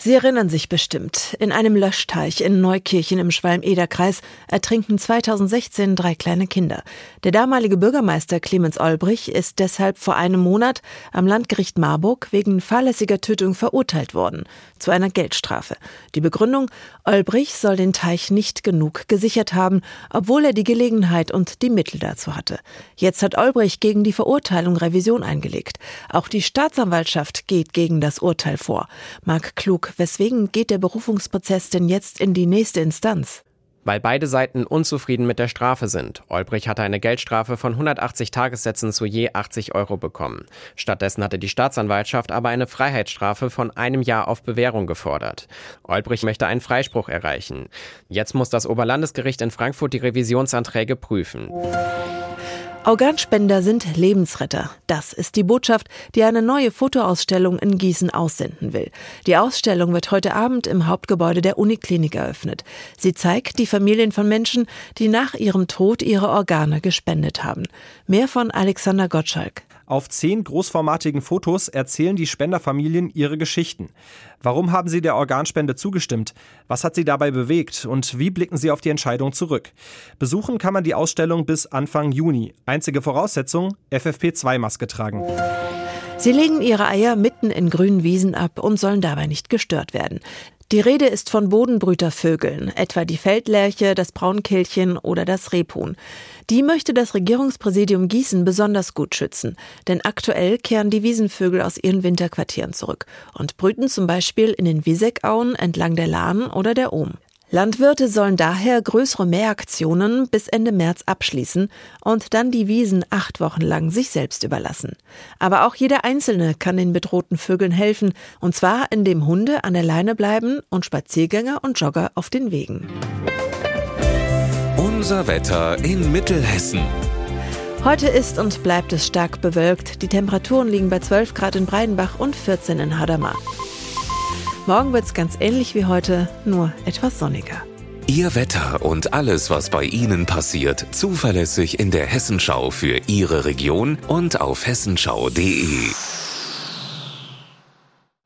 Sie erinnern sich bestimmt. In einem Löschteich in Neukirchen im Schwalm-Eder-Kreis ertrinken 2016 drei kleine Kinder. Der damalige Bürgermeister Clemens Olbrich ist deshalb vor einem Monat am Landgericht Marburg wegen fahrlässiger Tötung verurteilt worden. Zu einer Geldstrafe. Die Begründung, Olbrich soll den Teich nicht genug gesichert haben, obwohl er die Gelegenheit und die Mittel dazu hatte. Jetzt hat Olbrich gegen die Verurteilung Revision eingelegt. Auch die Staatsanwaltschaft geht gegen das Urteil vor. Marc Klug Weswegen geht der Berufungsprozess denn jetzt in die nächste Instanz? Weil beide Seiten unzufrieden mit der Strafe sind. Olbrich hatte eine Geldstrafe von 180 Tagessätzen zu je 80 Euro bekommen. Stattdessen hatte die Staatsanwaltschaft aber eine Freiheitsstrafe von einem Jahr auf Bewährung gefordert. Olbrich möchte einen Freispruch erreichen. Jetzt muss das Oberlandesgericht in Frankfurt die Revisionsanträge prüfen. Organspender sind Lebensretter. Das ist die Botschaft, die eine neue Fotoausstellung in Gießen aussenden will. Die Ausstellung wird heute Abend im Hauptgebäude der Uniklinik eröffnet. Sie zeigt die Familien von Menschen, die nach ihrem Tod ihre Organe gespendet haben. Mehr von Alexander Gottschalk. Auf zehn großformatigen Fotos erzählen die Spenderfamilien ihre Geschichten. Warum haben sie der Organspende zugestimmt? Was hat sie dabei bewegt? Und wie blicken sie auf die Entscheidung zurück? Besuchen kann man die Ausstellung bis Anfang Juni. Einzige Voraussetzung, FFP2-Maske tragen. Sie legen ihre Eier mitten in grünen Wiesen ab und sollen dabei nicht gestört werden. Die Rede ist von Bodenbrütervögeln, etwa die Feldlerche, das Braunkehlchen oder das Rebhuhn. Die möchte das Regierungspräsidium Gießen besonders gut schützen, denn aktuell kehren die Wiesenvögel aus ihren Winterquartieren zurück und brüten zum Beispiel in den Wiesegauen entlang der Lahn oder der Ohm. Landwirte sollen daher größere Mähaktionen bis Ende März abschließen und dann die Wiesen acht Wochen lang sich selbst überlassen. Aber auch jeder Einzelne kann den bedrohten Vögeln helfen, und zwar indem Hunde an der Leine bleiben und Spaziergänger und Jogger auf den Wegen. Unser Wetter in Mittelhessen. Heute ist und bleibt es stark bewölkt. Die Temperaturen liegen bei 12 Grad in Breidenbach und 14 in Hadamar. Morgen wird es ganz ähnlich wie heute, nur etwas sonniger. Ihr Wetter und alles, was bei Ihnen passiert, zuverlässig in der Hessenschau für Ihre Region und auf hessenschau.de.